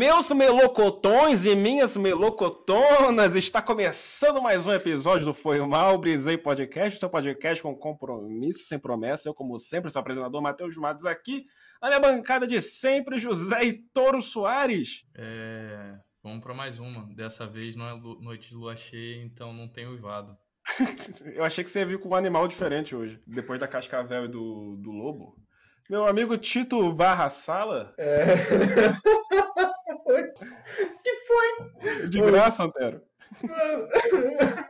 Meus melocotões e minhas melocotonas, está começando mais um episódio do Foi Mal, Brisei Podcast, seu podcast com compromisso, sem promessa. Eu, como sempre, sou o apresentador Matheus Matos aqui, na minha bancada de sempre, José e Toro Soares. É, vamos para mais uma. Dessa vez não é noite de lua cheia, então não tem uivado. Eu achei que você ia vir com um animal diferente hoje, depois da cascavel e do, do lobo. Meu amigo Tito Barra Sala. É. De graça, Antero.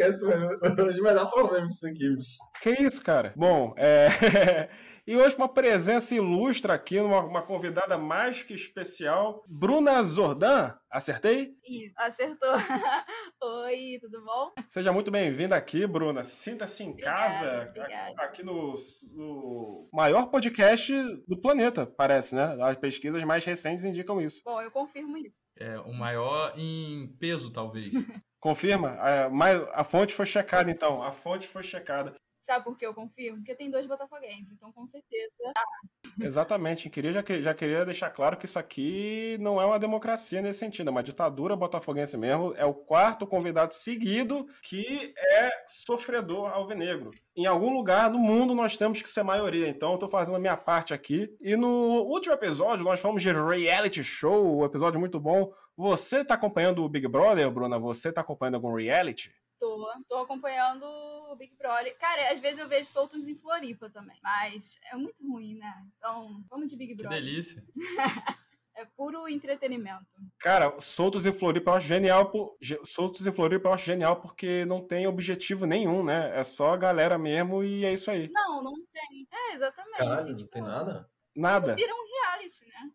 Esquece, mano. Hoje vai dar problema isso aqui, bicho. Que isso, cara? Bom, é. E hoje uma presença ilustre aqui, uma, uma convidada mais que especial, Bruna Zordan. Acertei? Isso, acertou. Oi, tudo bom? Seja muito bem-vinda aqui, Bruna. Sinta-se em Obrigada, casa, obrigada. aqui no, no maior podcast do planeta, parece, né? As pesquisas mais recentes indicam isso. Bom, eu confirmo isso. É o maior em peso, talvez. Confirma? A, mais- a fonte foi checada, então. A fonte foi checada. Sabe por que eu confirmo? Porque tem dois botafoguenses, então com certeza. Exatamente. Queria, já, já queria deixar claro que isso aqui não é uma democracia nesse sentido, é uma ditadura botafoguense mesmo. É o quarto convidado seguido que é sofredor alvinegro. Em algum lugar do mundo nós temos que ser maioria, então eu tô fazendo a minha parte aqui. E no último episódio nós falamos de reality show, um episódio muito bom. Você tá acompanhando o Big Brother, Bruna? Você tá acompanhando algum reality? Tô, tô acompanhando o Big Brother. Cara, às vezes eu vejo soltos em Floripa também. Mas é muito ruim, né? Então, vamos de Big Que Brother. delícia. É puro entretenimento. Cara, Soltos em Floripa eu acho genial. Por... Soltos em Floripa eu acho genial porque não tem objetivo nenhum, né? É só a galera mesmo e é isso aí. Não, não tem. É, exatamente. Caralho, não tipo, tem nada? Nada. Vira um reality, né?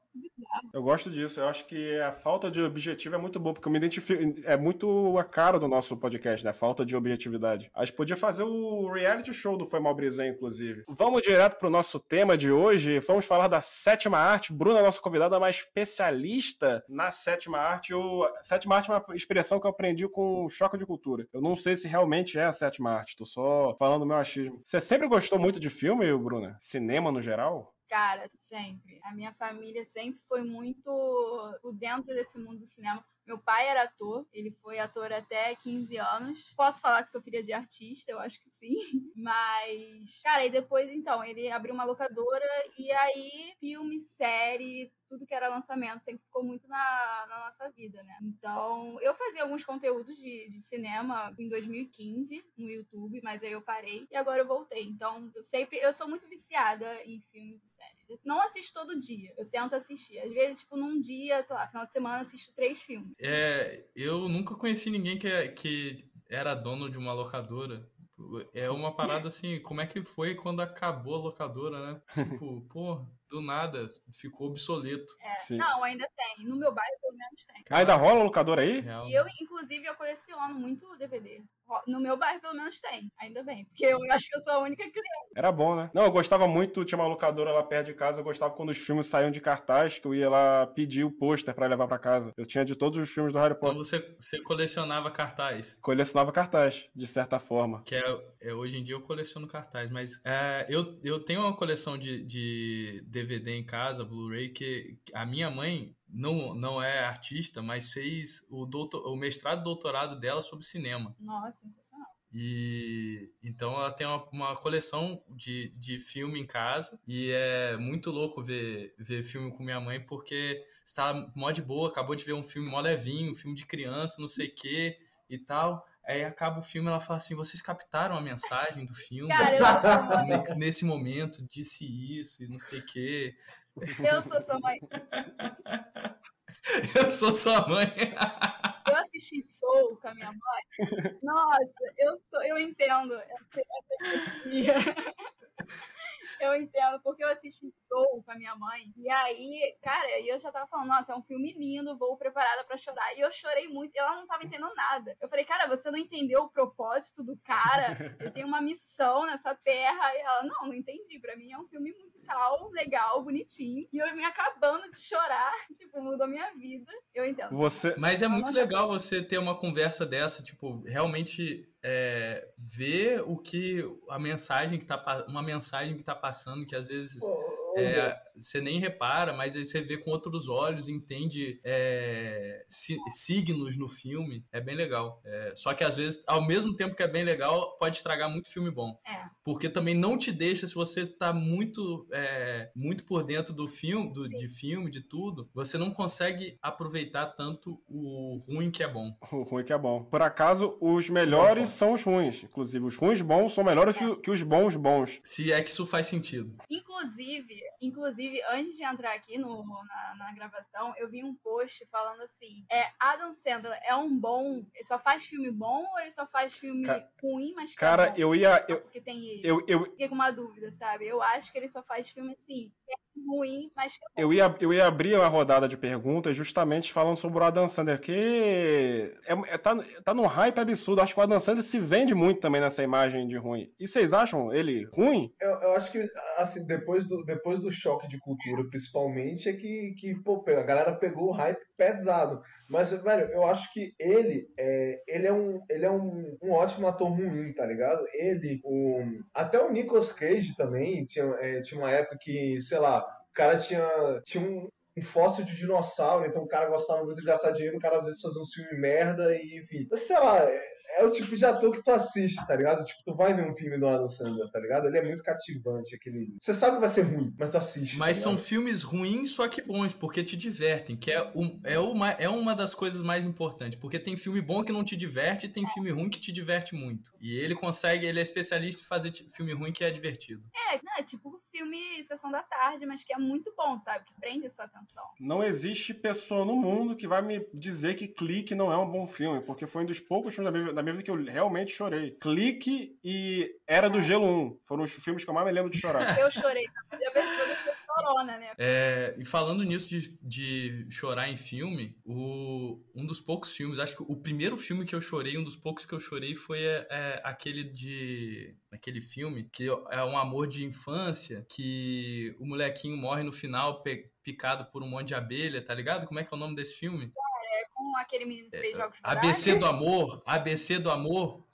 Eu gosto disso. Eu acho que a falta de objetivo é muito boa, porque eu me identifico. É muito a cara do nosso podcast, né? A falta de objetividade. A gente podia fazer o reality show do Foi Mal Brisé, inclusive. Vamos direto pro nosso tema de hoje. Vamos falar da sétima arte. Bruna, nossa convidada mais especialista na sétima arte. Eu... Sétima arte é uma expressão que eu aprendi com o choque de cultura. Eu não sei se realmente é a sétima arte. Tô só falando do meu achismo. Você sempre gostou muito de filme, Bruna? Cinema no geral? Cara, sempre. A minha família sempre foi muito dentro desse mundo do cinema. Meu pai era ator, ele foi ator até 15 anos. Posso falar que sou filha de artista, eu acho que sim. Mas, cara, e depois então, ele abriu uma locadora e aí filme, série, tudo que era lançamento sempre ficou muito na, na nossa vida, né? Então, eu fazia alguns conteúdos de, de cinema em 2015 no YouTube, mas aí eu parei e agora eu voltei. Então, eu sempre, eu sou muito viciada em filmes e séries. Eu não assisto todo dia, eu tento assistir. Às vezes, tipo, num dia, sei lá, final de semana, eu assisto três filmes. É, eu nunca conheci ninguém que, é- que era dono de uma locadora. É uma parada assim, como é que foi quando acabou a locadora, né? Tipo, pô, do nada, ficou obsoleto. É, Sim. não, ainda tem. No meu bairro, pelo menos, tem. Ah, ainda rola locador aí? Real. E eu, inclusive, eu coleciono muito DVD. No meu bairro, pelo menos, tem. Ainda bem. Porque eu acho que eu sou a única cliente. Era bom, né? Não, eu gostava muito, tinha uma locadora lá perto de casa, eu gostava quando os filmes saíam de cartaz, que eu ia lá pedir o pôster pra levar pra casa. Eu tinha de todos os filmes do Harry Então Potter. você, você colecionava cartaz. Colecionava cartaz, de certa forma. Que é, é, hoje em dia eu coleciono cartaz, mas é, eu, eu tenho uma coleção de, de DVD em casa, Blu-ray, que a minha mãe não, não é artista, mas fez o, doutor, o mestrado e doutorado dela sobre cinema. Nossa, sensacional. E então ela tem uma, uma coleção de, de filme em casa e é muito louco ver, ver filme com minha mãe porque está mó de boa, acabou de ver um filme mó levinho, um filme de criança, não sei o que e tal. Aí acaba o filme ela fala assim: vocês captaram a mensagem do filme? Cara, eu sou nesse momento disse isso e não sei o que. Eu sou sua mãe. Eu sou sua mãe. Eu assisti Soul com a minha mãe. Nossa, eu sou, eu entendo essa, essa teoria. Eu entendo, porque eu assisti Soul com a minha mãe. E aí, cara, eu já tava falando, nossa, é um filme lindo, vou preparada pra chorar. E eu chorei muito, e ela não tava entendendo nada. Eu falei, cara, você não entendeu o propósito do cara? Ele tem uma missão nessa terra. E ela, não, não entendi. Pra mim é um filme musical, legal, bonitinho. E eu me acabando de chorar, tipo, mudou minha vida. Eu entendo. Você. Mas é muito legal você ter uma conversa dessa, tipo, realmente é, ver o que a mensagem que tá uma mensagem que tá passando, que às vezes Ô, é, você nem repara, mas aí você vê com outros olhos, entende é, si- signos no filme. É bem legal. É, só que às vezes, ao mesmo tempo que é bem legal, pode estragar muito filme bom. É. Porque também não te deixa, se você tá muito, é, muito por dentro do filme, do- de filme, de tudo, você não consegue aproveitar tanto o ruim que é bom. O ruim que é bom. Por acaso, os melhores são os ruins. Inclusive, os ruins bons são melhores que, que os bons bons. Se é que isso faz sentido. Inclusive, inclusive, antes de entrar aqui no, na, na gravação, eu vi um post falando assim: é, Adam Sandler é um bom. Ele só faz filme bom ou ele só faz filme Ca- ruim, mas que Cara, é bom? eu ia. Eu, porque tem ele. eu, eu, Fiquei com uma dúvida, sabe? Eu acho que ele só faz filme assim, é ruim, mas que é eu, ia, eu ia abrir uma rodada de perguntas justamente falando sobre o Adam Sandler, que é, é- tá, tá num hype absurdo. Acho que o Adam Sandler se vende muito também nessa imagem de ruim. E vocês acham ele ruim? Eu, eu acho que, assim, depois do, depois do choque de cultura, principalmente, é que, que pô, a galera pegou o hype pesado. Mas, velho, eu acho que ele é, ele é, um, ele é um, um ótimo ator ruim, tá ligado? Ele, o, até o Nicolas Cage também, tinha, é, tinha uma época que, sei lá, o cara tinha, tinha um, um fóssil de dinossauro, então o cara gostava muito de gastar dinheiro, o cara às vezes fazia uns filmes merda e, enfim. Sei lá, é, o tipo de ator que tu assiste, tá ligado? Tipo, tu vai ver um filme do Adam Sandler, tá ligado? Ele é muito cativante, aquele... Você sabe que vai ser ruim, mas tu assiste, Mas tá são filmes ruins, só que bons, porque te divertem, que é, um, é, uma, é uma das coisas mais importantes. Porque tem filme bom que não te diverte e tem filme ruim que te diverte muito. E ele consegue, ele é especialista em fazer filme ruim que é divertido. É, não, é tipo filme Sessão da Tarde, mas que é muito bom, sabe? Que prende a sua atenção. Não existe pessoa no mundo que vai me dizer que Clique não é um bom filme, porque foi um dos poucos filmes da minha, da minha vida que eu realmente chorei. Clique e Era do Gelo 1 foram os filmes que eu mais me lembro de chorar. Eu chorei. Eu chorona, né? É, e falando nisso de, de chorar em filme, o, um dos poucos filmes, acho que o primeiro filme que eu chorei, um dos poucos que eu chorei foi é, é, aquele de. aquele filme que é um amor de infância, que o molequinho morre no final pe- picado por um monte de abelha, tá ligado? Como é que é o nome desse filme? Com aquele menino que fez jogos ABC do Amor, ABC do Amor.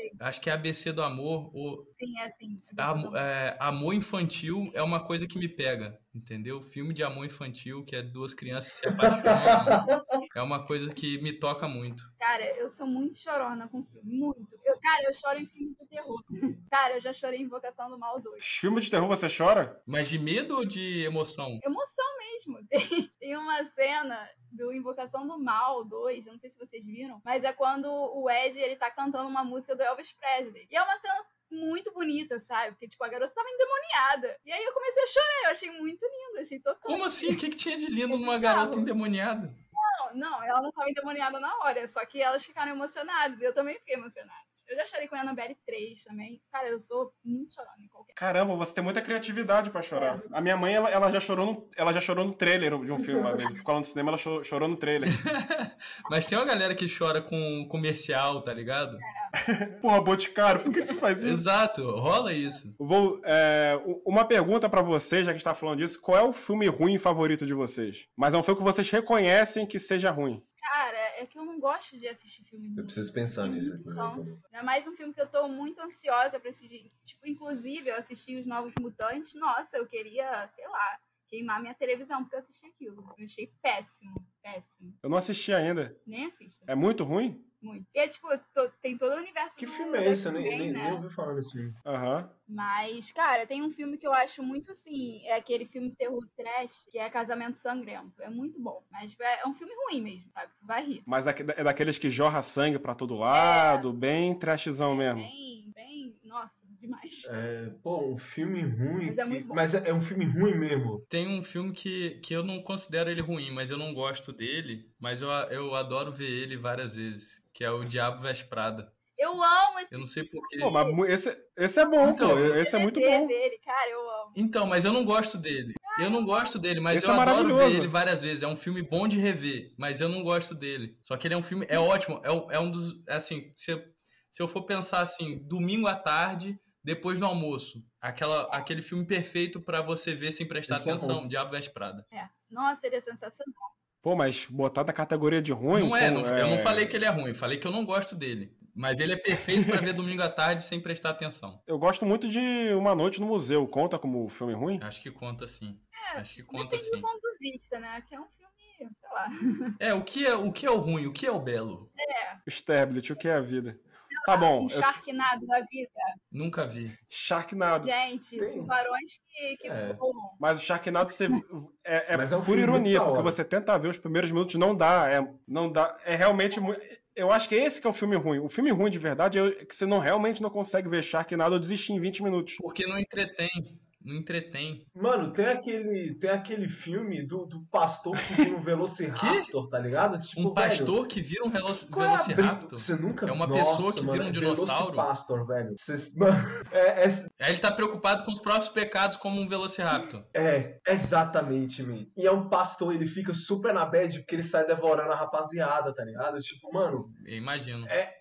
Sei. Acho que é ABC do Amor, ou Sim, é assim. Am- é, amor infantil é uma coisa que me pega, entendeu? Filme de amor infantil, que é duas crianças se apaixonando, é uma coisa que me toca muito. Cara, eu sou muito chorona com filme. Muito. Eu, cara, eu choro em filme terror. Cara, eu já chorei em Invocação do Mal 2. Filme de terror você chora? Mas de medo ou de emoção? Emoção mesmo. Tem, tem uma cena do Invocação do Mal 2, eu não sei se vocês viram, mas é quando o Ed, ele tá cantando uma música do Elvis Presley. E é uma cena muito bonita, sabe? Porque, tipo, a garota tava endemoniada. E aí eu comecei a chorar, eu achei muito lindo, achei tocante. Como assim? O que, que tinha de lindo É numa bizarro. garota endemoniada? Não, não, ela não tava endemoniada na hora, só que elas ficaram emocionadas, e eu também fiquei emocionada. Eu já chorei com a Annabelle 3 também. Cara, eu sou muito chorona em qualquer. Caramba, você tem muita criatividade pra chorar. A minha mãe, ela, ela já chorou no, ela já chorou no trailer de um filme uma vez. Ficou lá no cinema, ela cho- chorou no trailer. Mas tem uma galera que chora com comercial, tá ligado? Porra, Boticário, por que que faz isso? Exato, rola isso. Vou, é, uma pergunta pra vocês, já que está falando disso. Qual é o filme ruim favorito de vocês? Mas é um filme que vocês reconhecem que seja ruim. Cara, é que eu não gosto de assistir filme ruim. Eu preciso pensar nisso. Canso. Ainda mais um filme que eu tô muito ansiosa pra assistir. Tipo, inclusive, eu assisti Os Novos Mutantes. Nossa, eu queria, sei lá, queimar minha televisão porque eu assisti aquilo. Eu achei péssimo, péssimo. Eu não assisti ainda. Nem assista. É muito ruim? Muito. E é tipo, tô- tem todo o universo Que do filme é esse? Eu nem, nem, né? nem ouvi falar desse filme. Aham. Mas, cara, tem um filme que eu acho muito assim, é aquele filme terror trash, que é Casamento Sangrento. É muito bom, mas é um filme ruim mesmo, sabe? Tu vai rir. Mas é é daqueles que jorra sangue pra todo lado, bem trashzão mesmo. Bem, bem, nossa, demais. É, pô, um filme ruim. Mas é muito bom. mas é, é um filme ruim mesmo. Tem um filme que, que eu não considero ele ruim, mas eu não gosto dele, mas eu, eu adoro ver ele várias vezes, que é o Diabo Veste Prada. Eu amo esse Eu não sei porquê. Pô, mas esse, esse é bom, Então, pô. Esse é muito DVD bom. dele, cara, eu amo. Então, mas eu não gosto dele. Eu não gosto dele, mas Esse eu é adoro ver ele várias vezes. É um filme bom de rever, mas eu não gosto dele. Só que ele é um filme, é ótimo. É um, é um dos, é assim, se, eu- se eu for pensar assim, domingo à tarde, depois do almoço, aquela, aquele filme perfeito pra você ver sem prestar Esse é atenção, bom. Diabo Veste Prada. É. Nossa, ele é sensacional. Pô, mas botar da categoria de ruim. não é, não- eu não falei que ele é ruim, eu falei que eu não gosto dele. Mas ele é perfeito pra ver domingo à tarde sem prestar atenção. Eu gosto muito de Uma Noite no Museu. Conta como filme ruim? Acho que conta sim. É, Acho que conta Depende sim. do ponto de vista, né? Que é um filme, sei lá. É, o que é o que é o ruim? O que é o belo? Sterblit, o que é a vida? Tá bom, Um eu- Sharknado da vida. Nunca vi. Sharknado. Gente, Tem. tubarões que, que É. voam. Mas o Sharknado você, é, é Mas é um por ironia, porque você tenta ver os primeiros minutos, não dá. É, não dá. É realmente muito. Eu acho que esse que é o filme ruim. O filme ruim de verdade é que você não realmente não consegue ver Sharknado ou desistir em 20 minutos. Porque não entretém. Não entretém. Mano, tem aquele, tem aquele filme do, do pastor que vira um Velociraptor, tá ligado? Tipo, Um velho, pastor que vira um velo- é? Velociraptor. Você nunca É uma Nossa, pessoa que mano, vira um é dinossauro? Velocipastor, velho. Mano, é, é, Aí ele tá preocupado com os próprios pecados como um Velociraptor. é, exatamente, man. E é um pastor, ele fica super na bad porque ele sai devorando a rapaziada, tá ligado? Tipo, mano, Eu imagino. é,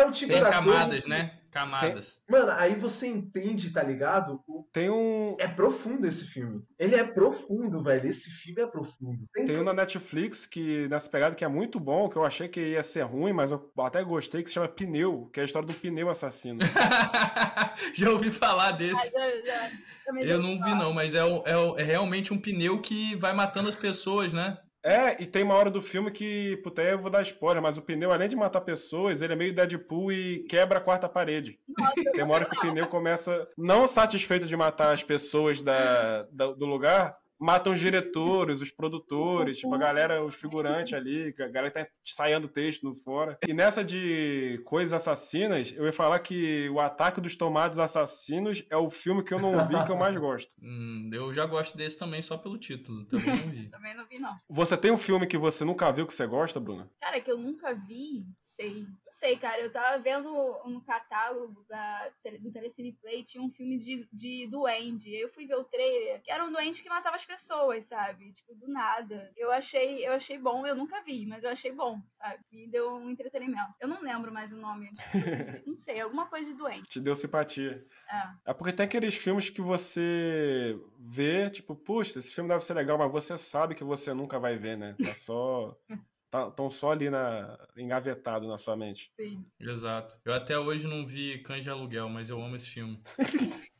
é o tipo Tem da camadas, coisa que- né? Camadas. Mano, aí você entende, tá ligado? O- Tem um. É profundo esse filme. Ele é profundo, velho. Esse filme é profundo. Tem, Tem um na Netflix que, nessa pegada, que é muito bom, que eu achei que ia ser ruim, mas eu até gostei, que se chama Pneu, que é a história do pneu assassino. já ouvi falar desse. Eu, já, já Eu não vi, não, mas é, o- é, o- é realmente um pneu que vai matando as pessoas, né? É, e tem uma hora do filme que, puta, aí eu vou dar spoiler, mas o pneu, além de matar pessoas, ele é meio Deadpool e quebra a quarta parede. Nossa, Tem uma hora que o pneu começa, não satisfeito de matar as pessoas da, da- do lugar, matam os diretores, os produtores, tipo, a galera, os figurantes ali, a galera que tá ensaiando texto no fora. E nessa de coisas assassinas, eu ia falar que o Ataque dos Tomates Assassinos é o filme que eu não vi que eu mais gosto. Hum, eu já gosto desse também só pelo título, também não vi. também não vi, não. Você tem um filme que você nunca viu que você gosta, Bruna? Cara, que eu nunca vi, sei. Não sei, cara. Eu tava vendo no catálogo da, do Telecine Play, tinha um filme de, de duende. Aí eu fui ver o trailer, que era um duende que matava as pessoas, sabe? Tipo, do nada. Eu achei, eu achei bom, eu nunca vi, mas eu achei bom, sabe? Me deu um entretenimento. Eu não lembro mais o nome. Tipo, não sei, alguma coisa de doente. Te deu simpatia. É. É porque tem aqueles filmes que você vê, tipo, puxa, esse filme deve ser legal, mas você sabe que você nunca vai ver, né? Tá só. Estão só ali na, engavetado na sua mente. Sim. Exato. Eu até hoje não vi Cães de Aluguel, mas eu amo esse filme.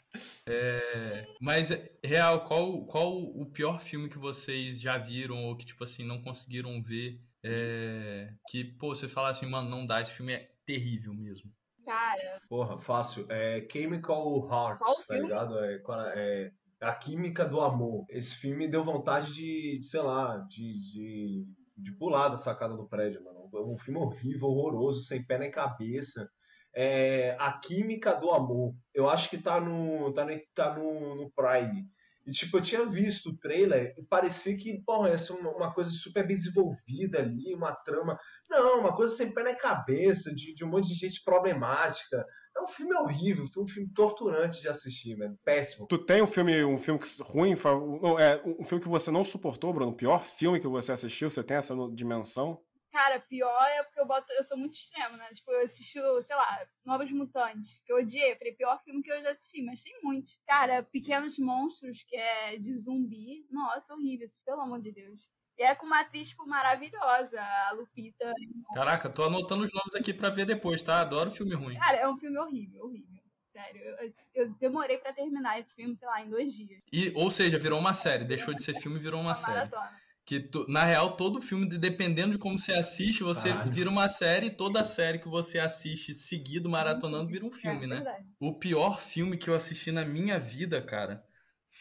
É, mas, real, qual, qual o pior filme que vocês já viram ou que, tipo assim, não conseguiram ver? é, que, pô, você fala assim, mano, não dá, esse filme é terrível mesmo. Cara, Porra, fácil. É Chemical Hearts, tá ligado? É, cara, é A Química do Amor. Esse filme deu vontade de, sei lá, de, de, de pular da sacada do prédio, mano. É um filme horrível, horroroso, sem pé nem cabeça. É A Química do Amor. Eu acho que tá no, tá no, tá no, no Prime. E, tipo, eu tinha visto o trailer e parecia que, porra, ia ser uma, uma coisa super bem desenvolvida ali, uma trama. Não, uma coisa sem pé na cabeça, de, de um monte de gente problemática. É um filme horrível, foi um filme torturante de assistir, velho. Péssimo. Tu tem um filme, um filme que- ruim, não, é, um filme que você não suportou, Bruno? O pior filme que você assistiu? Você tem essa dimensão? Cara, pior é porque eu boto. Eu sou muito extremo, né? Tipo, eu assisti, sei lá, Novos Mutantes, que eu odiei. Falei, pior filme que eu já assisti, mas tem muitos. Cara, Pequenos Monstros, que é de zumbi. Nossa, horrível, isso, pelo amor de Deus. E é com uma atriz, tipo, maravilhosa, a Lupita. Caraca, tô anotando os nomes aqui pra ver depois, tá? Adoro filme ruim. Cara, é um filme horrível, horrível. Sério, eu, eu demorei pra terminar esse filme, sei lá, em dois dias. E, ou seja, virou uma série, deixou de ser filme e virou uma Uma série. maratona. Que tu- na real, todo filme, de- dependendo de como você assiste, você Caralho. vira uma série, e toda série que você assiste seguido, maratonando, vira um filme, é, né? Verdade. O pior filme que eu assisti na minha vida, cara,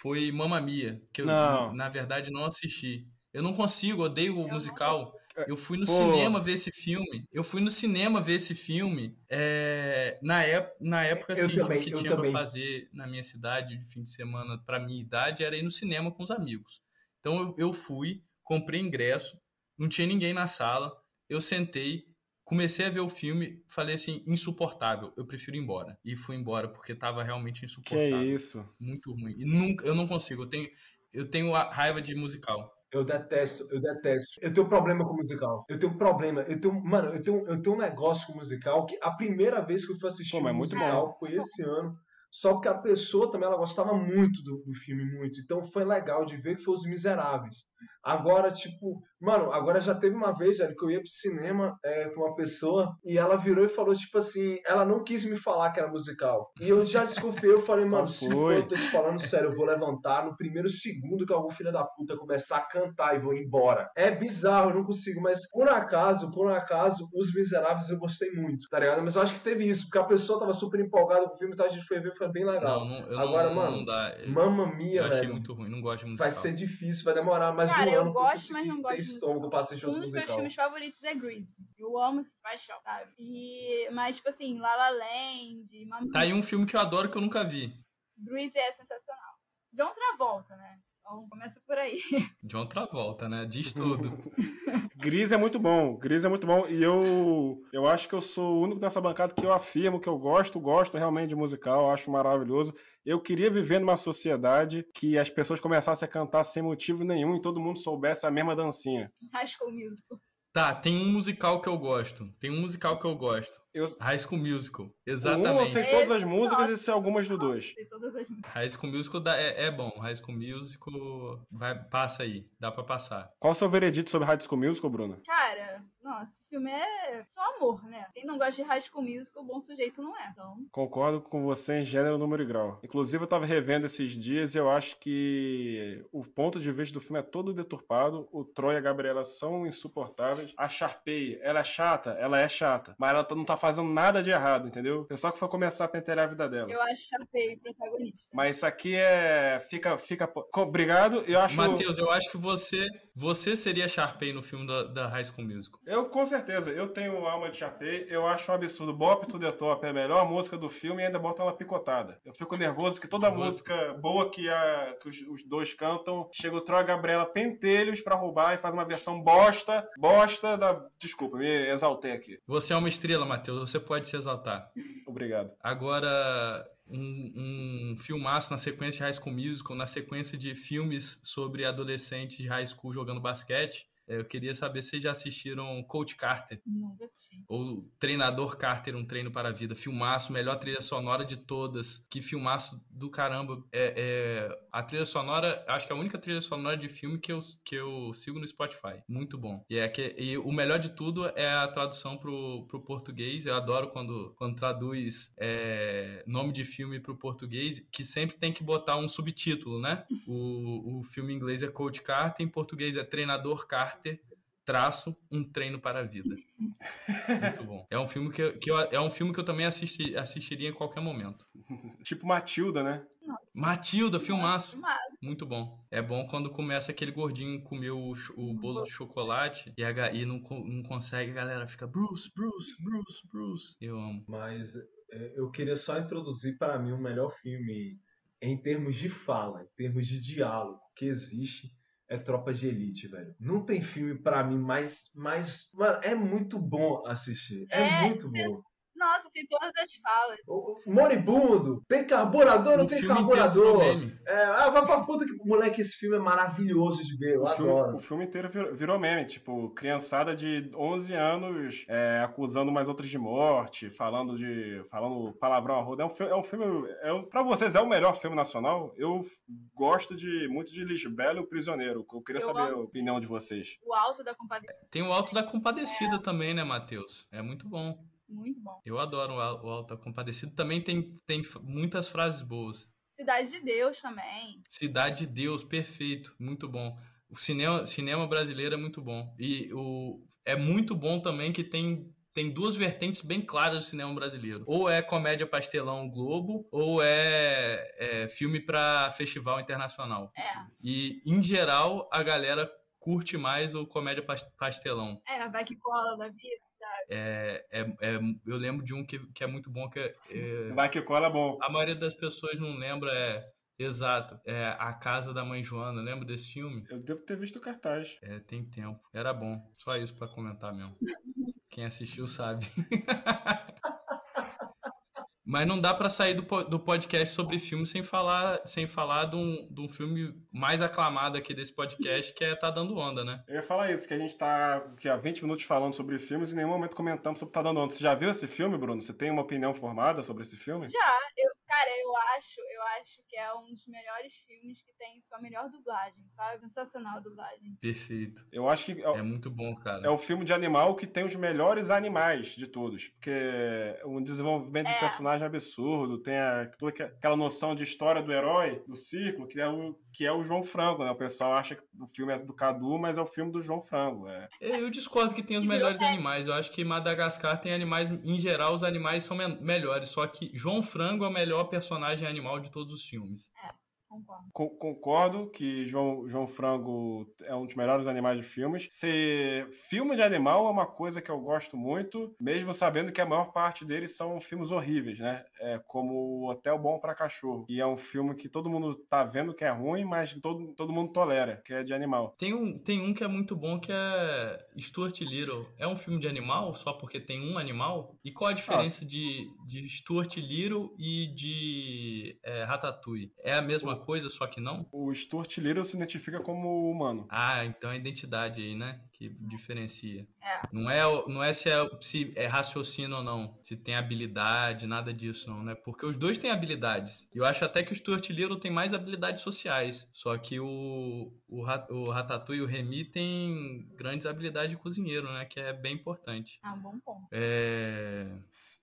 foi Mamma Mia, que eu, Não. na verdade, não assisti. Eu não consigo, odeio o musical. Eu fui no Pô. cinema ver esse filme. Eu fui no cinema ver esse filme é, na, ép na época assim, também, o que eu tinha pra também. fazer na minha cidade de fim de semana pra minha idade era ir no cinema com os amigos. Então eu, eu fui, comprei ingresso, não tinha ninguém na sala. Eu sentei, comecei a ver o filme, falei assim, insuportável, eu prefiro ir embora. E fui embora porque tava realmente Que insuportável, isso? muito ruim. E nunca, eu não consigo, eu tenho eu tenho a raiva de musical. Eu detesto, eu detesto. Eu tenho problema com musical. Eu tenho problema. Eu tenho, mano, eu tenho, eu tenho um negócio com musical que a primeira vez que eu fui assistir Pô, um é muito musical foi esse ano. Só porque a pessoa também ela gostava muito do, do filme, muito. Então foi legal de ver que foi Os Miseráveis. Agora, tipo, mano, agora já teve uma vez, velho, que eu ia pro cinema é, com uma pessoa e ela virou e falou, tipo assim, ela não quis me falar que era musical. E eu já desconfiei, eu falei, mano, se for, eu tô te falando sério, eu vou levantar no primeiro segundo que algum filho da puta começar a cantar e vou embora. É bizarro, eu não consigo, mas por acaso, por acaso, Os Miseráveis eu gostei muito, tá ligado? Mas eu acho que teve isso, porque a pessoa tava super empolgada com o filme, então a gente foi ver, foi bem legal. Não, não, eu Agora, não, mano, não dá. Eu, Mamma Mia, eu achei velho. muito ruim, não gosto de musical. Vai ser difícil, vai demorar mais Cara, eu gosto, mas não gosto de estômago musical. pra assistir Um dos meus filmes favoritos é Grease. Eu amo esse paixão, sabe? E, mas, tipo assim, La La Land, Mamma Tá aí um filme que eu adoro que eu nunca vi. Grease é sensacional. John Travolta, né? Então começa por aí. John Travolta, né? Diz tudo. Gris é muito bom, Gris é muito bom. E eu, eu acho que eu sou o único nessa bancada que eu afirmo que eu gosto, gosto realmente de musical, acho maravilhoso. Eu queria viver numa sociedade que as pessoas começassem a cantar sem motivo nenhum e todo mundo soubesse a mesma dancinha. High School Musical. Tá, tem um musical que eu gosto. Tem um musical que eu gosto. Eu, High School Musical. um, eu Exatamente. sei todas as músicas e sei algumas do dois. Sei todas as músicas. High School Musical dá- é, é bom. High School Musical vai, passa aí. Dá pra passar. Qual o seu veredito sobre High School Musical, Bruna? Cara, nossa, esse filme é só amor, né? Quem não gosta de High School Musical, bom sujeito não é. Então, Concordo com você em gênero, número e grau. Inclusive, eu tava revendo esses dias e eu acho que o ponto de vista do filme é todo deturpado. O Troy e a Gabriela são insuportáveis. A Sharpay, ela é chata? Ela é chata. Mas ela não tá fazendo nada de errado, entendeu? É só que foi começar a pentelhar a vida dela. eu acho Sharpay protagonista. Mas isso aqui é. Fica. fica... Obrigado. Eu acho. Matheus, eu acho que você você seria Sharpay no filme da, da High School Musical. Eu, com certeza, eu tenho alma de Sharpay, eu acho um absurdo. Bop to the Top é a melhor música do filme e ainda botam ela picotada. Eu fico nervoso que toda música boa que, a, que os, os dois cantam, chega o Troy Gabriela pentelhos pra roubar e faz uma versão bosta, bosta da... Desculpa, me exaltei aqui. Você é uma estrela, Matheus. Você pode se exaltar. Obrigado. Agora, um, um filmaço na sequência de High School Musical, na sequência de filmes sobre adolescentes de high school jogando basquete. Eh, Eu queria saber se vocês já assistiram Coach Carter. Nunca assisti. Ou Treinador Carter, Um Treino para a Vida. Filmaço, melhor trilha sonora de todas. Que filmaço do caramba. É, é- a trilha sonora, acho que é a única trilha sonora de filme que eu, que eu sigo no Spotify. Muito bom. E, é que, e o melhor de tudo é a tradução pro, pro português. Eu adoro quando, quando traduz é, nome de filme pro português, que sempre tem que botar um subtítulo, né? O, o filme em inglês é Coach Carter, em português é Treinador Carter traço um treino para a vida. Muito bom. É um filme que, eu- que eu, é um filme que eu também assisti, assistiria em qualquer momento. Tipo Matilda, né? Matilda, filmaço. Filmaço. Muito bom. É bom quando começa aquele gordinho comer o, o bolo de chocolate e, a, e não, não consegue, a galera fica Bruce, Bruce, Bruce, Bruce. Eu amo. Mas é, eu queria só introduzir para mim o melhor filme em termos de fala, em termos de diálogo que existe é Tropa de Elite, velho. Não tem filme pra mim mais mais, mano, é muito bom assistir. É, É, muito cê- bom. Nossa, sei todas as falas. Moribundo, tem carburador, não O tem filme carburador. É, ah, vai pra puta que. Moleque, esse filme é maravilhoso de ver, eu O filme, adoro. o filme inteiro virou, virou meme, tipo, criançada de 11 anos é, acusando mais outras de morte, falando de. falando palavrão a roda. É um, fi- é um filme. É um, pra vocês, é o melhor filme nacional? Eu gosto de muito de Lisbela e o Prisioneiro. Eu queria Eu saber a amo. opinião de vocês. O alto da compadecida. Tem o Alto da Compadecida também, né, Matheus? É muito bom. Muito bom. Eu adoro o Al- o Alto da Compadecida. Também tem, tem muitas frases boas. Cidade de Deus também. Cidade de Deus, perfeito, muito bom. O cinema, cinema brasileiro é muito bom. E o, é muito bom também que tem, tem duas vertentes bem claras do cinema brasileiro. Ou é comédia pastelão Globo, ou é, é filme para festival internacional. É. E, em geral, a galera curte mais o comédia pas- pastelão. É, vai que cola da vida. É, é, é- eu lembro de um que, que é muito bom, que é- é, Vai que cola é bom. a maioria das pessoas não lembra, é exato, é A Casa da Mãe Joana, lembra desse filme? Eu devo ter visto o cartaz. É, tem tempo. Era bom. Só isso pra comentar mesmo. Quem assistiu sabe. Mas não dá pra sair do, do podcast sobre filme sem falar, sem falar de, um, de um filme mais aclamado aqui desse podcast, que é Tá Dando Onda, né? Eu ia falar isso, que a gente tá aqui há 20 minutos falando sobre filmes e em nenhum momento comentamos sobre Tá Dando Onda. Você já viu esse filme, Bruno? Você tem uma opinião formada sobre esse filme? Já, eu, Cara, eu acho, eu acho que é um dos melhores filmes que tem sua melhor dublagem, sabe? Sensacional a dublagem. Perfeito. Eu acho que É muito bom, cara. é o filme de animal que tem os melhores animais de todos. Porque um desenvolvimento de É. personagem absurdo, tem a- toda aquela noção de história do herói, do círculo, que é o, que é o João Frango, né? O pessoal acha que o filme é do Cadu, mas é o filme do João Frango. É. Eu discordo que tem os melhores animais. Eu acho que Madagascar tem animais, em geral, os animais são men- melhores. Só que João Frango é o melhor personagem animal de todos os filmes. Concordo. Con- Concordo que João, João Frango é um dos melhores animais de filmes. Ser filme de animal é uma coisa que eu gosto muito, mesmo sabendo que a maior parte deles são filmes horríveis, né? É como Hotel Bom para Cachorro, que é um filme que todo mundo tá vendo que é ruim, mas que todo, todo mundo tolera, que é de animal. Tem um, tem um que é muito bom que é Stuart Little. É um filme de animal, só porque tem um animal? E qual a diferença de, de Stuart Little e de é, Ratatouille? É a mesma coisa, só que não? O Stuart Little se identifica como humano. Ah, então é a identidade aí, né? Que diferencia. É. Não é, não é se, é se é raciocínio ou não, se tem habilidade, nada disso não, né? Porque os dois têm habilidades. Eu acho até que o Stuart Little tem mais habilidades sociais. Só que o, o, o Ratatouille e o Remy tem grandes habilidades de cozinheiro, né? Que é bem importante. É um bom ponto. É...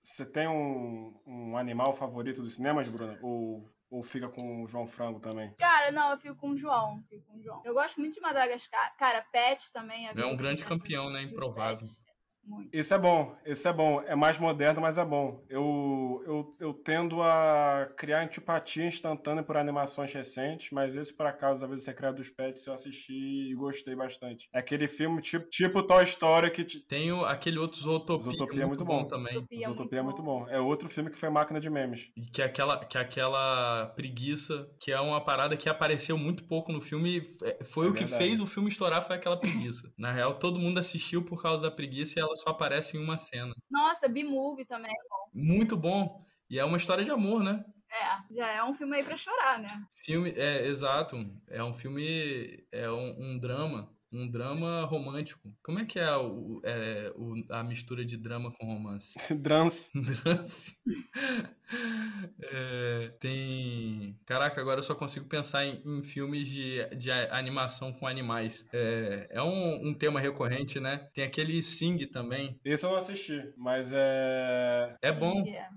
Você tem um, um animal favorito dos cinemas, Bruna? Ou, ou fica com o João Frango também? Cara, não, eu fico com o João. Fico com o João. Eu gosto muito de Madagascar. Cara, Pet também. É um grande campeão, né? Pet. Muito. Esse é bom, esse é bom. É mais moderno, mas é bom. Eu, eu, eu tendo a criar antipatia instantânea por animações recentes, mas esse, por acaso, A Vida Secreta dos Pets, eu assisti e gostei bastante. É aquele filme tipo, tipo Toy Story que... Te... Tem o- aquele outro Zootopia, Zootopia é muito, muito bom, bom. também. Zootopia. é Zootopia é muito muito bom. É outro filme que foi máquina de memes. E que é aquela, que é aquela preguiça, que é uma parada que apareceu muito pouco no filme. é, Foi É o que verdade. fez o filme estourar, foi aquela preguiça. Na real, todo mundo assistiu por causa da preguiça e ela só aparece em uma cena. Nossa, B-Movie também. Muito bom. E é uma história de amor, né? É, já é um filme aí pra chorar, né? Filme, é, exato. É um filme, é um, um drama. Um drama romântico. Como é que é, o, é o- a mistura de drama com romance? Drance. Drance. É, tem. Caraca, agora eu só consigo pensar em, em filmes de, de animação com animais. É, é um, um tema recorrente, né? Tem aquele Sing também. Esse eu não assisti, mas é... É bom. é.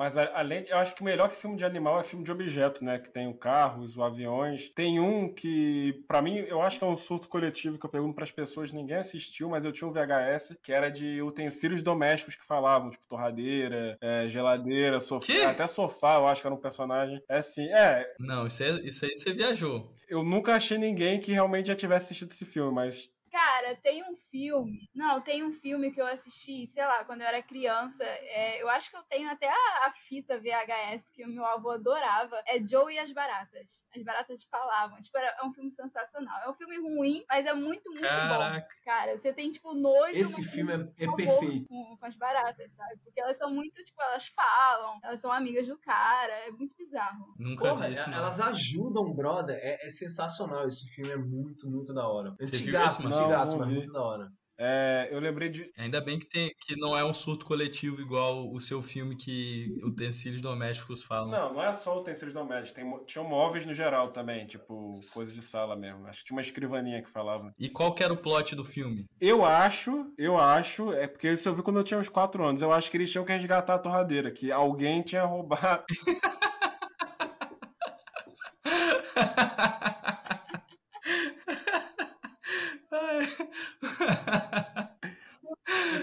Mas a- além, eu acho que melhor que filme de animal é filme de objeto, né? Que tem o carros, os aviões. Tem um que, pra mim, eu acho que é um surto coletivo que eu pergunto pras pessoas, ninguém assistiu, mas eu tinha um VHS que era de utensílios domésticos que falavam, tipo torradeira, é, geladeira, sofá, Quê? até sofá, eu acho que era um personagem. É assim, é, Não, isso, é, isso aí você viajou. eu nunca achei ninguém que realmente já tivesse assistido esse filme, mas Cara, tem um filme. Não, tem um filme que eu assisti, sei lá, quando eu era criança. é, eu acho que eu tenho até a, a fita VHS que o meu avô adorava. É Joe e as Baratas. As baratas falavam. Tipo, era- é um filme sensacional. É um filme ruim, mas é muito, muito bom. Caraca. Cara, você tem, tipo, nojo. Esse filme é, é perfeito. Com, com as baratas, sabe? Porque elas são muito, tipo, elas falam, elas são amigas do cara. É muito bizarro. Nunca Porra, vi isso, não. elas ajudam, brother. É, é sensacional. Esse filme é muito, muito da hora. Antigaço, mas muito da hora. é, eu lembrei de. Ainda bem que, tem, que não é um surto coletivo igual o seu filme que utensílios domésticos falam. Não, não é só utensílios domésticos, tem, tinham móveis no geral também, tipo, coisa de sala mesmo. Acho que tinha uma escrivaninha que falava. E qual que era o plot do filme? Eu acho, eu acho, é porque isso eu vi quando eu tinha uns 4 anos. Eu acho que eles tinham que resgatar a torradeira, que alguém tinha roubado.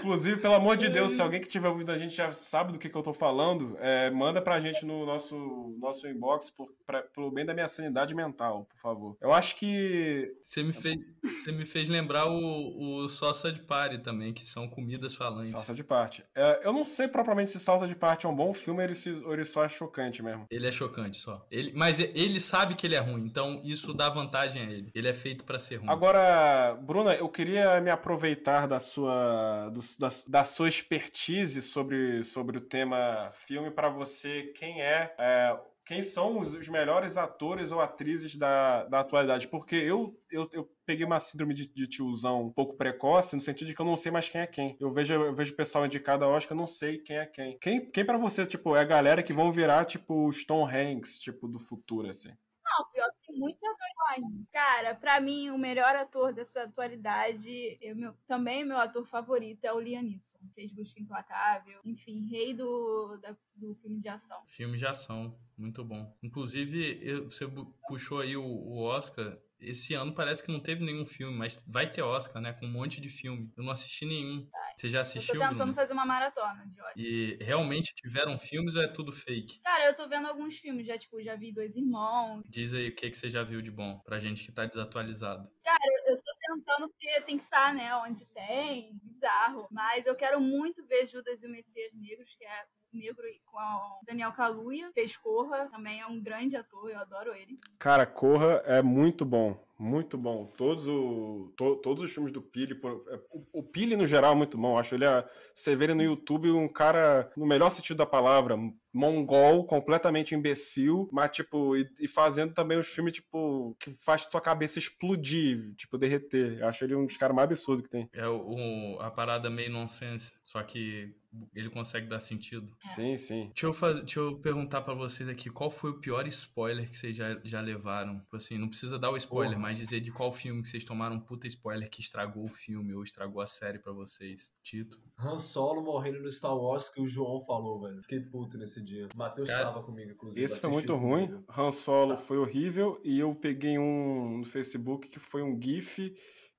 Inclusive, pelo amor de Deus, se alguém que tiver ouvido a gente já sabe do que, que eu tô falando, é, manda pra gente no nosso, nosso inbox por, pra- pelo bem da minha sanidade mental, por favor. Eu acho que. Você me fez, você me fez lembrar o, o Sausage Party também, que são comidas falantes. Salsa de parte. É, eu não sei propriamente se Salsa de parte é um bom filme ou ele, se- ele só é chocante mesmo. Ele é chocante só. Ele, mas ele sabe que ele é ruim, então isso dá vantagem a ele. Ele é feito pra ser ruim. Agora, Bruna, eu queria me aproveitar da sua, do- da, da sua expertise sobre, sobre o tema filme para você. Quem é, é, quem são os, os melhores atores ou atrizes da, da atualidade. Porque eu, eu, eu peguei uma síndrome de, de, tiozão um pouco precoce, no sentido de que eu não sei mais quem é quem. Eu vejo, eu vejo pessoal indicado a Oscar, eu não sei quem é quem. Quem, quem para você, tipo, é a galera que vão virar, tipo, os Tom Hanks, tipo, do futuro, assim? Não, pior que tem muitos atores ótimos. Cara, pra mim, o melhor ator dessa atualidade, eu, meu, também meu ator favorito é o Liam Neeson. Fez Busca Implacável, enfim, rei do, da, do filme de ação. Filme de ação, muito bom. Inclusive, eu, você puxou aí o, o Oscar, esse ano parece que não teve nenhum filme, mas vai ter Oscar, né? Com um monte de filme. Eu não assisti nenhum. Você já assistiu? Eu tô tentando Bruno? fazer uma maratona de Oscar. E realmente tiveram filmes ou é tudo fake? Cara, eu tô vendo alguns filmes, já, tipo, já vi Dois Irmãos. Diz aí o que, que você já viu de bom, pra gente que tá desatualizado. Cara, eu tô tentando porque tem que estar, né, onde tem, bizarro. Mas eu quero muito ver Judas e o Messias Negros, que é negro com o Daniel Kaluuya, fez Corra, também é um grande ator, eu adoro ele. Cara, Corra é muito bom. Muito bom. Todos, o, to, todos os filmes do Pili. É, o, o Pili, no geral, é muito bom. Acho ele. É, você vê ele no YouTube um cara, no melhor sentido da palavra, mongol, completamente imbecil, mas, tipo, e, e fazendo também os filmes, tipo, que faz sua cabeça explodir, tipo, derreter. Eu acho ele um dos caras mais absurdos que tem. É o, a parada meio nonsense, só que ele consegue dar sentido. Sim, sim. Deixa eu, fazer, deixa eu perguntar para vocês aqui, qual foi o pior spoiler que vocês já, já levaram? Tipo assim, não precisa dar o spoiler, Porra. mas dizer de qual filme que vocês tomaram um puta spoiler que estragou o filme ou estragou a série para vocês. Tito. Han Solo morrendo no Star Wars que o João falou, velho. Fiquei puto nesse dia. O Matheus Cara, tava comigo, inclusive. Esse foi muito ruim. Han Solo tá. foi horrível e eu peguei um no Facebook que foi um GIF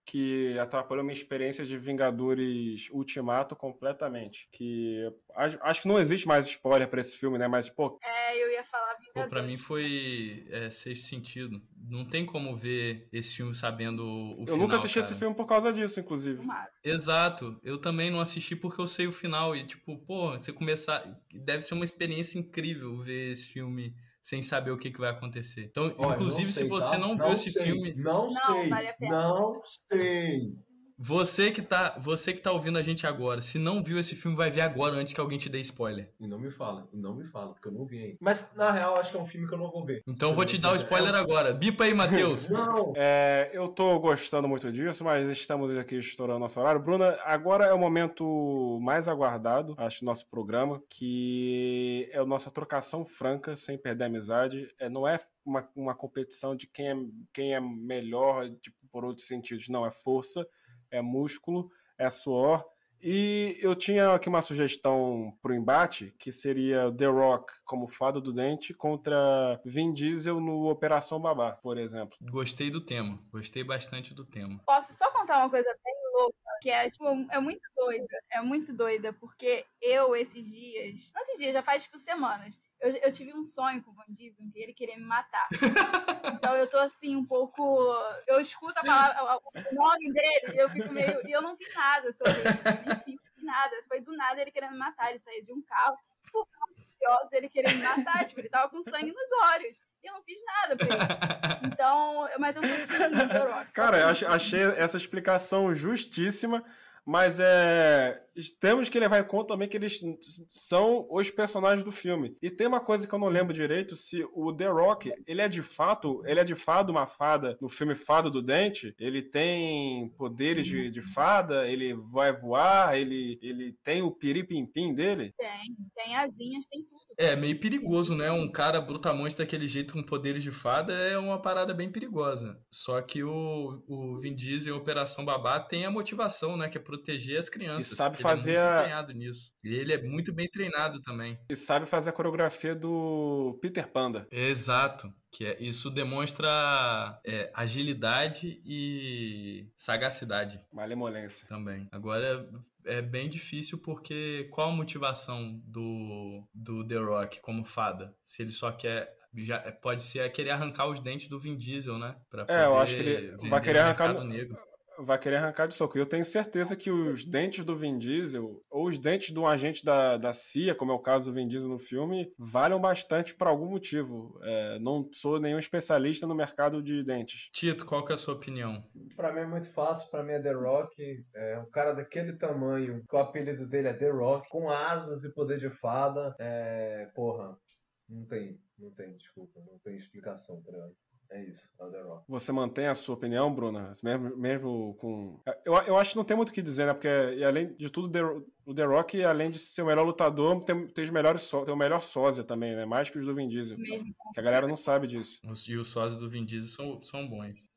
que atrapalhou minha experiência de Vingadores Ultimato completamente. Que acho, acho que não existe mais spoiler para esse filme, né? Mas, pô. É, eu ia falar Vingadores. Pô, pra mim foi é, sexto sentido. Não tem como ver esse filme sabendo o eu final. Eu nunca assisti cara. esse filme por causa disso, inclusive. Exato. Eu também não assisti porque eu sei o final. E, tipo, pô, você começar. Deve ser uma experiência incrível ver esse filme sem saber o que, que vai acontecer. Então, Olha, inclusive, sei, se você tá? não, não viu esse filme. Não, não sei. Vale não sei. Você que, tá, você que tá ouvindo a gente agora, se não viu esse filme, vai ver agora antes que alguém te dê spoiler. E não me fala, e não me fala, porque eu não vi ainda. Mas, na real, acho que é um filme que eu não vou ver. Então eu vou te dar o spoiler agora. Bipa aí, Matheus. não! É, eu tô gostando muito disso, mas estamos aqui estourando nosso horário. Bruna, agora é o momento mais aguardado, acho, do nosso programa, que é a nossa trocação franca, sem perder a amizade. É, não é uma, uma competição de quem é, quem é melhor, tipo, por outros sentidos, não, é força é músculo, é suor. E eu tinha aqui uma sugestão para o embate, que seria The Rock como fado do dente contra Vin Diesel no Operação Babá, por exemplo. Gostei do tema, gostei bastante do tema. Posso só contar uma coisa bem louca, que é, tipo, é muito doida, é muito doida, porque eu, esses dias, não esses dias, já faz, tipo, semanas, eu, eu tive um sonho com o Van Diesel, que ele queria me matar. então eu tô assim, um pouco. Eu escuto a palavra, o nome dele, e eu fico meio. E eu não fiz nada sobre isso. Enfim, não fiz nada. Foi do nada ele querendo me matar. Ele saía de um carro, curioso, ele queria me matar. Tipo, ele tava com sangue nos olhos. E eu não fiz nada pra ele. Então, mas eu sou Rock. Cara, achei essa explicação justíssima. Mas é. Temos que levar em conta também que eles são os personagens do filme. E tem uma coisa que eu não lembro direito: se o The Rock, ele é de fato, ele é de fato uma fada no filme Fada do Dente, ele tem poderes de, de fada, ele vai voar, ele, ele tem o piripimpim dele? Tem, tem asinhas, tem tudo. É, meio perigoso, né? Um cara brutamonte daquele jeito com poderes de fada é uma parada bem perigosa. Só que o, o Vin Diesel em Operação Babá tem a motivação, né? Que é proteger as crianças. E sabe ele fazer é muito empenhado nisso. E ele é muito bem treinado também. E sabe fazer a coreografia do Peter Panda. Exato. Que é, isso demonstra é, agilidade e sagacidade. Malemolência. Também. Agora é bem difícil porque qual a motivação do, do The Rock como fada? Se ele só quer. Já, pode ser querer arrancar os dentes do Vin Diesel, né? Pra é, eu acho que ele vai querer arrancar. Negro vai querer arrancar de soco. E eu tenho certeza que os dentes do Vin Diesel, ou os dentes de um agente da, da CIA, como é o caso do Vin Diesel no filme, valem bastante por algum motivo. É, não sou nenhum especialista no mercado de dentes. Tito, qual que é a sua opinião? Para mim é muito fácil, para mim é The Rock. É um cara daquele tamanho, que o apelido dele é The Rock, com asas e poder de fada. É, porra, Não tem, não tem, desculpa, não tem explicação, tá ligado? É isso, é o The Rock. Você mantém a sua opinião, Bruna? Mesmo, mesmo com. Eu, eu acho que não tem muito o que dizer, né? Porque, e além de tudo, The, o The Rock, além de ser o melhor lutador, tem, tem, os melhores tem o melhor sósia também, né? Mais que os do Vin Diesel. Mesmo. Que a galera não sabe disso. E os sósias do Vin Diesel são, são bons.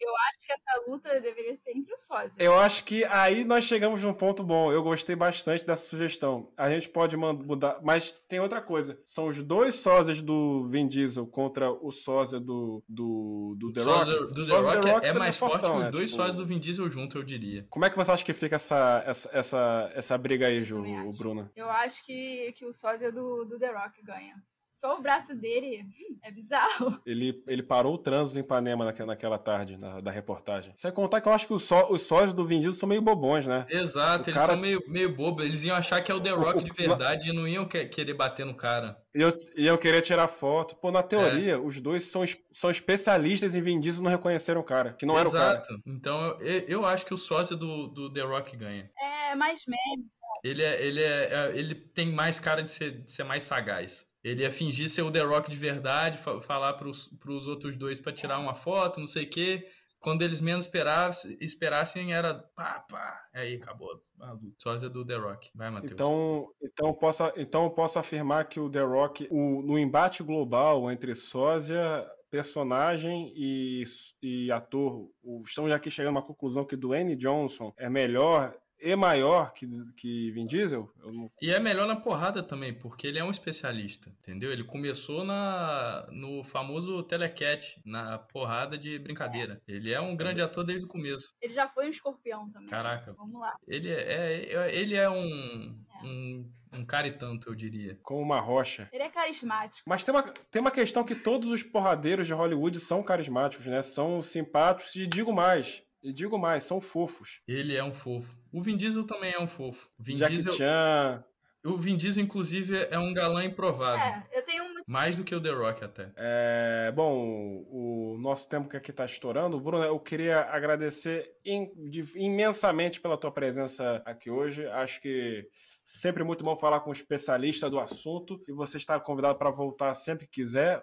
Eu acho que essa luta deveria ser entre os sósias. Eu acho que aí nós chegamos num ponto bom. Eu gostei bastante dessa sugestão. A gente pode mudar, mas tem outra coisa. São os dois sósias do Vin Diesel contra o sósia do, do, do The Rock. Sósia do O The sósia Rock, do The Rock é, também mais forte fortão, que os né? dois Tipo, sósias do Vin Diesel junto, eu diria. Como é que você acha que fica essa, essa, essa, essa briga aí, Ju, acho. Bruna? Eu acho que, que o sósia do, do The Rock ganha. Só o braço dele é bizarro. Ele, ele parou o trânsito em Ipanema naquela, naquela tarde, na, da reportagem. Sem contar que eu acho que os, só, os sósias do Vin Diesel são meio bobões, né? Exato, O eles cara- são meio, meio bobos. Eles iam achar que é o The Rock o- de verdade e não iam que- querer bater no cara. E eu, e eu queria tirar foto. Pô, na teoria, É. os dois são, são especialistas em Vin Diesel e não reconheceram o cara, que não era o cara. Exato. Então eu, eu acho que o sósia do, do The Rock ganha. É mais meme. Ele, é, ele, é, é- ele tem mais cara de ser, de ser mais sagaz. Ele ia fingir ser o The Rock de verdade, fa- falar pros, pros outros dois pra tirar uma foto, não sei o quê. Quando eles menos esperassem, esperassem era pá, pá. Aí acabou a luta. Sósia do The Rock. Vai, Matheus. Então, então, posso, então eu posso afirmar que o The Rock, o- no embate global entre sósia, personagem e, e ator, o- estamos aqui chegando a uma conclusão que Dwayne Johnson é melhor e maior que, que Vin Diesel? Eu não- E é melhor na porrada também, porque ele é um especialista, entendeu? Ele começou na, no famoso telecat, na porrada de brincadeira. Ele é um grande ator desde o começo. Ele já foi um escorpião também. Caraca. Vamos lá. Ele é, é- ele é um, um, um cara e tanto, eu diria. como uma rocha. Ele é carismático. Mas tem uma, tem uma questão que todos os porradeiros de Hollywood são carismáticos, né? São simpáticos e digo mais, e digo mais, são fofos. Ele é um fofo. O Vin Diesel também é um fofo. O Vin, Jackie Diesel, Chan, o Vin Diesel, inclusive, é um galã improvável. É, eu tenho muito. Mais do que o The Rock até. É, bom, o nosso tempo que aqui está estourando. Bruno, eu queria agradecer im- de- imensamente pela tua presença aqui hoje. Acho que sempre muito bom falar com um especialista do assunto. E você está convidado para voltar sempre que quiser.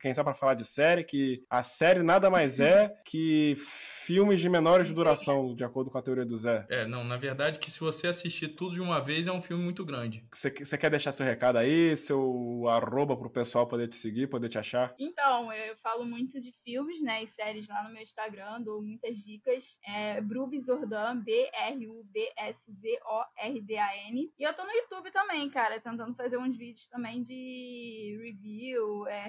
Quem sabe para falar de série, que a série nada mais é que filmes de menores duração, de acordo com a teoria do Zé. É, não, na verdade que se você assistir tudo de uma vez é um filme muito grande. Você, quer deixar seu recado aí, seu arroba pro pessoal poder te seguir, poder te achar? Então, eu falo muito de filmes, né, e séries lá no meu Instagram, dou muitas dicas. É Brubizordan, B-R-U-B-S-Z-O-R-D-A-N. E eu tô no YouTube também, cara, tentando fazer uns vídeos também de review, é,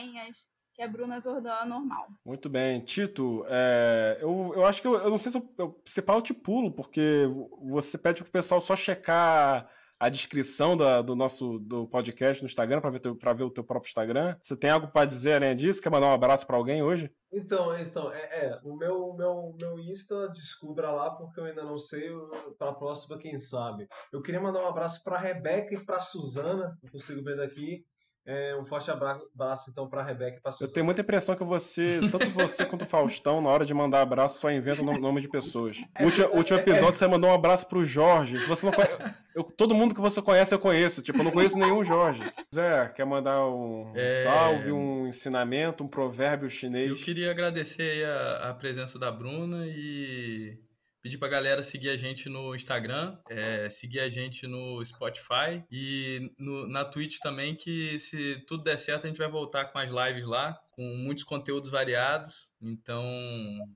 resenhas, que é Bruna Zordan normal. Muito bem. Tito, é, eu, eu acho que eu, eu não sei se eu, eu, se eu te pulo, porque você pede pro pessoal só checar a descrição da- do nosso do podcast no Instagram para ver, teu- ver o teu próprio Instagram. Você tem algo para dizer além disso? Quer mandar um abraço para alguém hoje? Então, é, então, é, é, o meu, meu, meu Insta, descubra lá, porque eu ainda não sei, para a próxima, quem sabe. Eu queria mandar um abraço para Rebeca e para Suzana, não consigo ver daqui. É, um forte abra- abraço, então, para Rebeca e para Eu tenho muita impressão que você, tanto você quanto o Faustão, na hora de mandar abraço, só inventa o nome- de pessoas. No último, último episódio, você mandou um abraço pro Jorge. Você não conhe- eu- todo mundo que você conhece, eu conheço. Tipo, eu não conheço nenhum Jorge. Zé, quer mandar um É. salve, um ensinamento, um provérbio Eu chinês? queria agradecer aí a, a presença da Bruna e pedir pra galera seguir a gente no Instagram, é, seguir a gente no Spotify e no- na Twitch também, que se tudo der certo a gente vai voltar com as lives lá, com muitos conteúdos variados. Então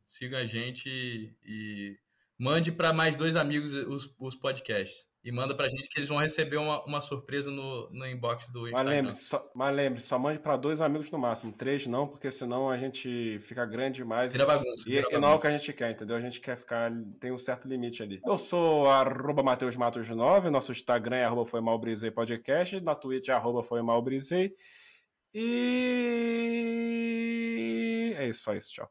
sigam a gente e, e mande para mais dois amigos os, os podcasts. E manda pra gente que eles vão receber uma, uma surpresa no, no inbox do Mas Instagram. lembre-se, só, mas lembre-se, só mande pra dois amigos no máximo. Três não, porque senão a gente fica grande demais. Vira bagunça. E, vira e não é o que bagunça. a gente quer, entendeu? A gente quer ficar. Tem um certo limite ali. Eu sou arroba Mateus Matos 9, nosso Instagram é arroba foi malbrisei podcast, na Twitch é arroba foi malbrisei. E é isso, só isso, tchau.